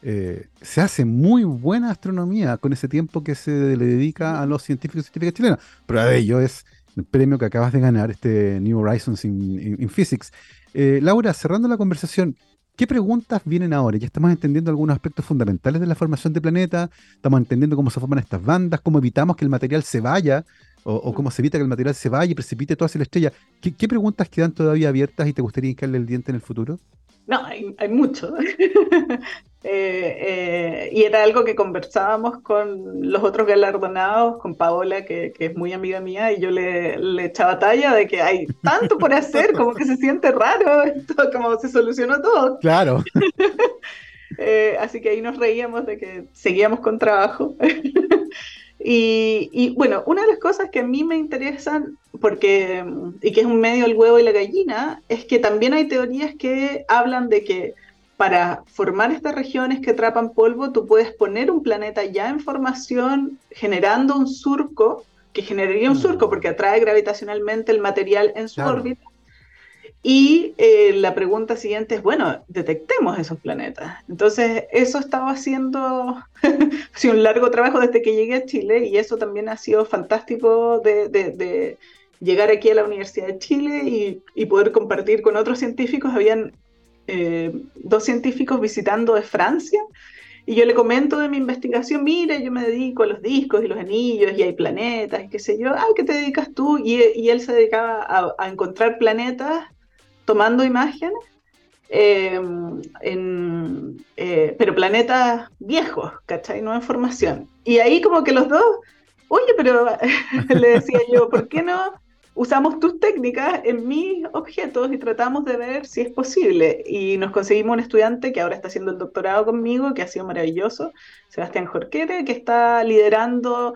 eh, se hace muy buena astronomía con ese tiempo que se le dedica a los científicos y científicas chilenos. Prueba de ello es el premio que acabas de ganar, este New Horizons in, Physics. Eh, Laura, cerrando la conversación, ¿qué preguntas vienen ahora? Ya estamos entendiendo algunos aspectos fundamentales de la formación de planeta, estamos entendiendo cómo se forman estas bandas, cómo evitamos que el material se vaya o, cómo se evita que el material se vaya y precipite todo hacia la estrella. ¿Qué, preguntas quedan todavía abiertas y te gustaría hincarle el diente en el futuro? No, hay, mucho. Eh, eh, y era algo que conversábamos con los otros galardonados, con Paola, que, es muy amiga mía, y yo le, le, echaba talla de que hay tanto por hacer, como que se siente raro, esto, como se solucionó todo. Claro. Eh, así que ahí nos reíamos de que seguíamos con trabajo. Y, bueno, una de las cosas que a mí me interesan, porque, y que es un medio el huevo y la gallina, es que también hay teorías que hablan de que para formar estas regiones que atrapan polvo, tú puedes poner un planeta ya en formación, generando un surco, que generaría un surco mm. porque atrae gravitacionalmente el material en su órbita, y eh, la pregunta siguiente es, bueno, detectemos esos planetas. Entonces, eso estaba haciendo un largo trabajo desde que llegué a Chile y eso también ha sido fantástico de, llegar aquí a la Universidad de Chile y, poder compartir con otros científicos. Habían eh, dos científicos visitando de Francia y yo le comento de mi investigación, mire, yo me dedico a los discos y los anillos y hay planetas y qué sé yo, ay, ¿qué te dedicas tú? Y, él se dedicaba a, encontrar planetas tomando imágenes, em, eh, pero planetas viejos, ¿cachai? No en formación. Y ahí como que los dos, oye, pero le decía yo, ¿por qué no usamos tus técnicas en mis objetos y tratamos de ver si es posible? Y nos conseguimos un estudiante que ahora está haciendo el doctorado conmigo, que ha sido maravilloso, Sebastián Jorquere, que está liderando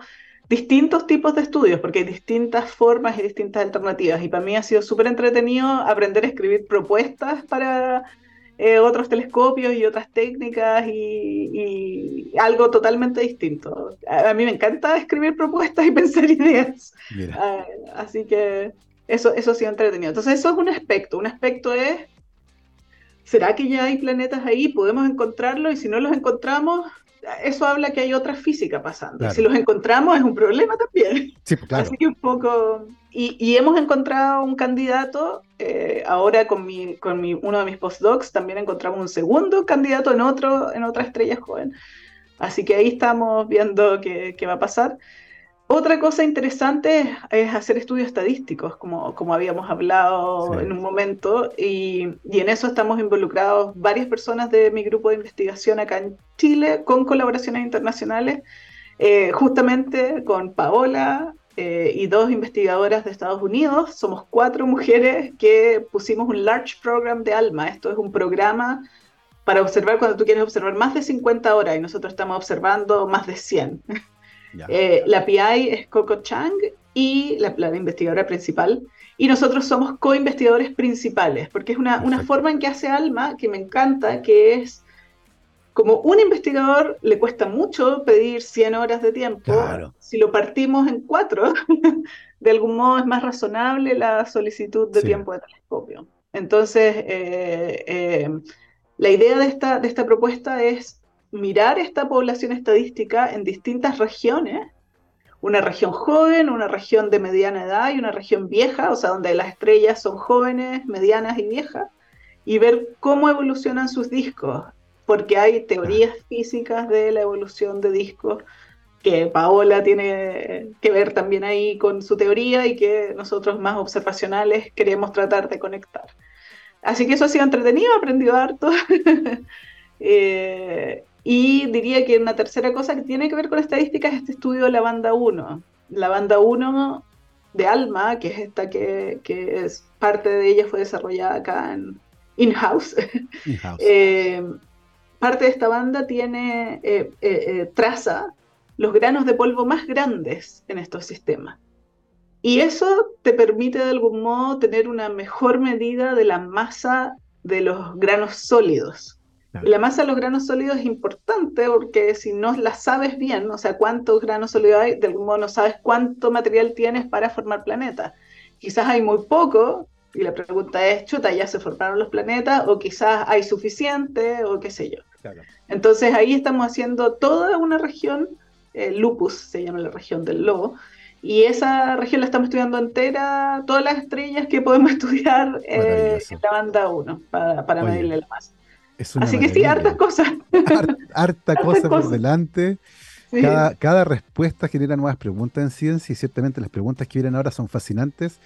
distintos tipos de estudios, porque hay distintas formas y distintas alternativas. Y para mí ha sido súper entretenido aprender a escribir propuestas para eh, otros telescopios y otras técnicas y, algo totalmente distinto. A, mí me encanta escribir propuestas y pensar ideas. Ah, así que eso, eso ha sido entretenido. Entonces eso es un aspecto. Un aspecto es, ¿será que ya hay planetas ahí? ¿Podemos encontrarlos? Y si no los encontramos, eso habla que hay otra física pasando. Si los encontramos es un problema también. Sí, pues, claro. Así que un poco... Y, hemos encontrado un candidato, eh, ahora con, mi, con mi, uno de mis postdocs también encontramos un segundo candidato en, otro, en otra estrella joven. Así que ahí estamos viendo qué, qué va a pasar. Otra cosa interesante es hacer estudios estadísticos, como, como habíamos hablado en un momento, y, y, en eso estamos involucrados varias personas de mi grupo de investigación acá en Chile, con colaboraciones internacionales, eh, justamente con Paola eh, y dos investigadoras de Estados Unidos. Somos cuatro mujeres que pusimos un Large Program de ALMA. Esto es un programa para observar cuando tú quieres observar más de 50 horas y nosotros estamos observando más de 100. Eh, la PI es Coco Chang y la, investigadora principal. Y nosotros somos co-investigadores principales, porque es una, una, forma en que hace Alma que me encanta, que es como un investigador le cuesta mucho pedir 100 horas de tiempo. Si lo partimos en cuatro, de algún modo es más razonable la solicitud de tiempo de telescopio. Entonces, eh, eh, la idea de esta, de esta propuesta es mirar esta población estadística en distintas regiones, una región joven, una región de mediana edad y una región vieja, o sea, donde las estrellas son jóvenes, medianas y viejas, y ver cómo evolucionan sus discos, porque hay teorías físicas de la evolución de discos que Paola tiene que ver también ahí con su teoría y que nosotros más observacionales queremos tratar de conectar. Así que eso ha sido entretenido, aprendido harto. eh, y diría que una tercera cosa que tiene que ver con estadísticas es este estudio de la banda 1. La banda 1 de ALMA, que es esta que, que es parte de ella fue desarrollada acá en in-house. Eh, parte de esta banda tiene, eh, eh, traza los granos de polvo más grandes en estos sistemas. Y eso te permite de algún modo tener una mejor medida de la masa de los granos sólidos. La masa de los granos sólidos es importante porque si no la sabes bien, o sea, cuántos granos sólidos hay, de algún modo no sabes cuánto material tienes para formar planetas. Quizás hay muy poco, y la pregunta es, chuta, ya se formaron los planetas, o quizás hay suficiente, o qué sé yo. Entonces ahí estamos haciendo toda una región, eh, lupus se llama la región del lobo, y esa región la estamos estudiando entera, todas las estrellas que podemos estudiar eh, en la banda 1 para, para medirle la masa. Así que sí, hartas cosas. harta cosa por delante. Cada, respuesta genera nuevas preguntas en ciencia y ciertamente las preguntas que vienen ahora son fascinantes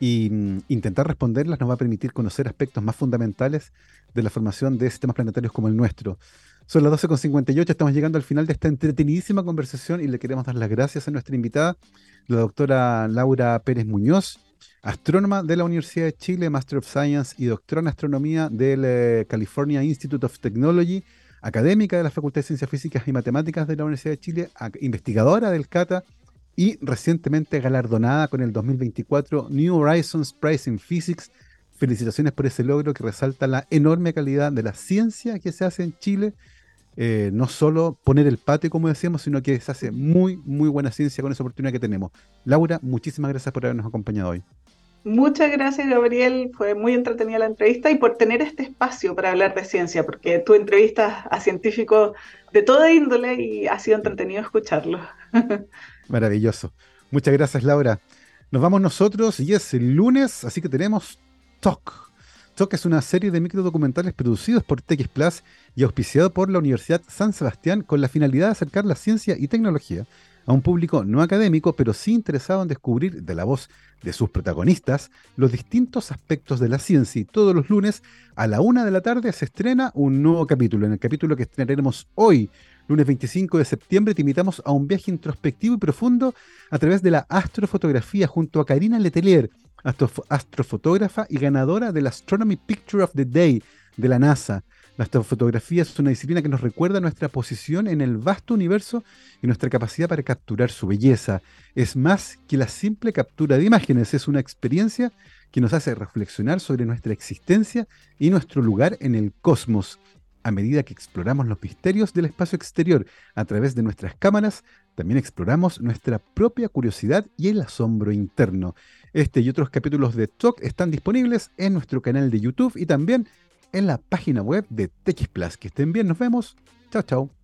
y mm, intentar responderlas nos va a permitir conocer aspectos más fundamentales de la formación de sistemas planetarios como el nuestro. Son las 12.58, estamos llegando al final de esta entretenidísima conversación y le queremos dar las gracias a nuestra invitada, la doctora Laura Pérez Muñoz, astrónoma de la Universidad de Chile, Master of Science y doctora en astronomía del eh, California Institute of Technology, académica de la Facultad de Ciencias Físicas y Matemáticas de la Universidad de Chile, investigadora del CATA y recientemente galardonada con el 2024 New Horizons Prize in Physics. Felicitaciones por ese logro que resalta la enorme calidad de la ciencia que se hace en Chile. Eh, no solo poner el patio, como decíamos, sino que se hace muy, muy buena ciencia con esa oportunidad que tenemos. Laura, muchísimas gracias por habernos acompañado hoy. Muchas gracias, Gabriel. Fue muy entretenida la entrevista y por tener este espacio para hablar de ciencia, porque tú entrevistas a científicos de toda índole y ha sido entretenido escucharlo. Maravilloso. Muchas gracias, Laura. Nos vamos nosotros y es el lunes, así que tenemos Talk. Talk es una serie de microdocumentales producidos por TX Plus y auspiciado por la Universidad San Sebastián con la finalidad de acercar la ciencia y tecnología a un público no académico, pero sí interesado en descubrir de la voz de sus protagonistas los distintos aspectos de la ciencia. Y todos los lunes a la una de la tarde se estrena un nuevo capítulo. En el capítulo que estrenaremos hoy, Lunes 25 de septiembre te invitamos a un viaje introspectivo y profundo a través de la astrofotografía junto a Karina Letelier, astrofotógrafa y ganadora del Astronomy Picture of the Day de la NASA. La astrofotografía es una disciplina que nos recuerda nuestra posición en el vasto universo y nuestra capacidad para capturar su belleza. Es más que la simple captura de imágenes, es una experiencia que nos hace reflexionar sobre nuestra existencia y nuestro lugar en el cosmos. A medida que exploramos los misterios del espacio exterior a través de nuestras cámaras, también exploramos nuestra propia curiosidad y el asombro interno. Este y otros capítulos de Talk están disponibles en nuestro canal de YouTube y también en la página web de TX. Que estén bien, nos vemos. Chao, chao.